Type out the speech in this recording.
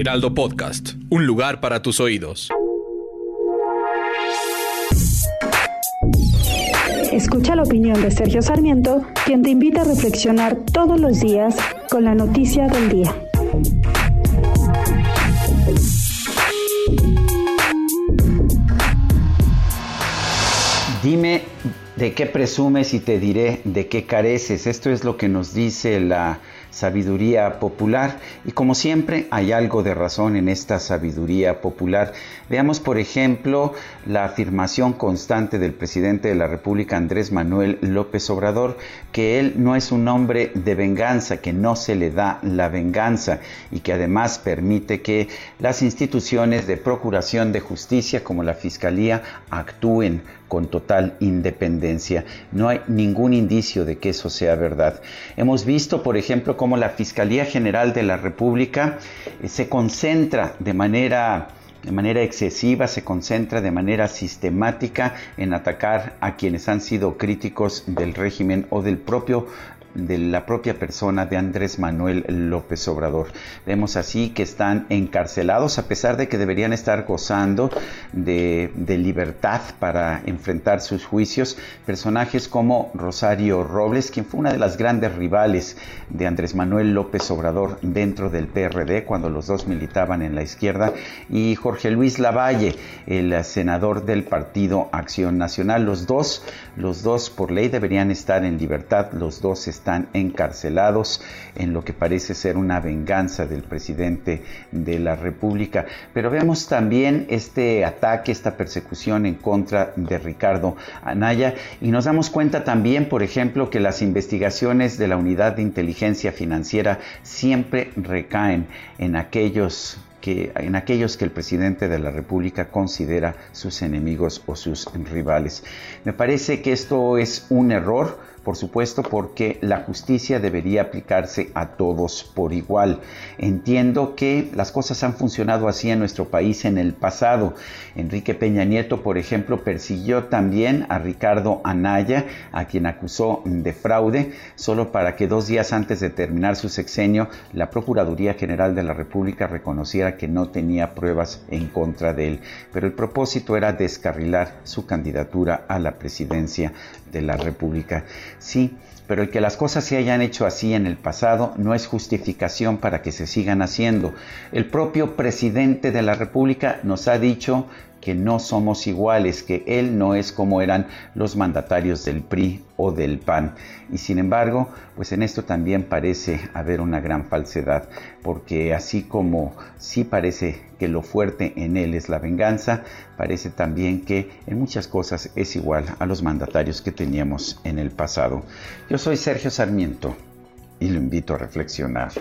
Heraldo Podcast, un lugar para tus oídos. Escucha la opinión de Sergio Sarmiento, quien te invita a reflexionar todos los días con la noticia del día. Dime de qué presumes y te diré de qué careces. Esto es lo que nos dice la sabiduría popular y como siempre hay algo de razón en esta sabiduría popular. Veamos por ejemplo la afirmación constante del presidente de la República Andrés Manuel López Obrador que él no es un hombre de venganza, que no se le da la venganza y que además permite que las instituciones de procuración de justicia como la Fiscalía actúen con total independencia. No hay ningún indicio de que eso sea verdad. Hemos visto, por ejemplo, cómo la Fiscalía General de la República eh, se concentra de manera de manera excesiva, se concentra de manera sistemática en atacar a quienes han sido críticos del régimen o del propio de la propia persona de Andrés Manuel López Obrador. Vemos así que están encarcelados a pesar de que deberían estar gozando de, de, libertad para enfrentar sus juicios. Personajes como Rosario Robles, quien fue una de las grandes rivales de Andrés Manuel López Obrador dentro del PRD cuando los dos militaban en la izquierda, y Jorge Luis Lavalle, el senador del Partido Acción Nacional. Los dos, los dos por ley deberían estar en libertad, los dos están encarcelados en lo que parece ser una venganza del presidente de la República. Pero vemos también este ataque, esta persecución en contra de Ricardo Anaya y nos damos cuenta también, por ejemplo, que las investigaciones de la Unidad de Inteligencia Financiera siempre recaen en aquellos que en aquellos que el presidente de la República considera sus enemigos o sus rivales. Me parece que esto es un error por supuesto porque la justicia debería aplicarse a todos por igual. Entiendo que las cosas han funcionado así en nuestro país en el pasado. Enrique Peña Nieto, por ejemplo, persiguió también a Ricardo Anaya, a quien acusó de fraude, solo para que dos días antes de terminar su sexenio, la Procuraduría General de la República reconociera que no tenía pruebas en contra de él. Pero el propósito era descarrilar su candidatura a la presidencia de la República. Sí, pero el que las cosas se hayan hecho así en el pasado no es justificación para que se sigan haciendo. El propio presidente de la República nos ha dicho que no somos iguales, que él no es como eran los mandatarios del PRI o del PAN. Y sin embargo, pues en esto también parece haber una gran falsedad, porque así como sí parece que lo fuerte en él es la venganza, parece también que en muchas cosas es igual a los mandatarios que teníamos en el pasado. Yo soy Sergio Sarmiento y lo invito a reflexionar.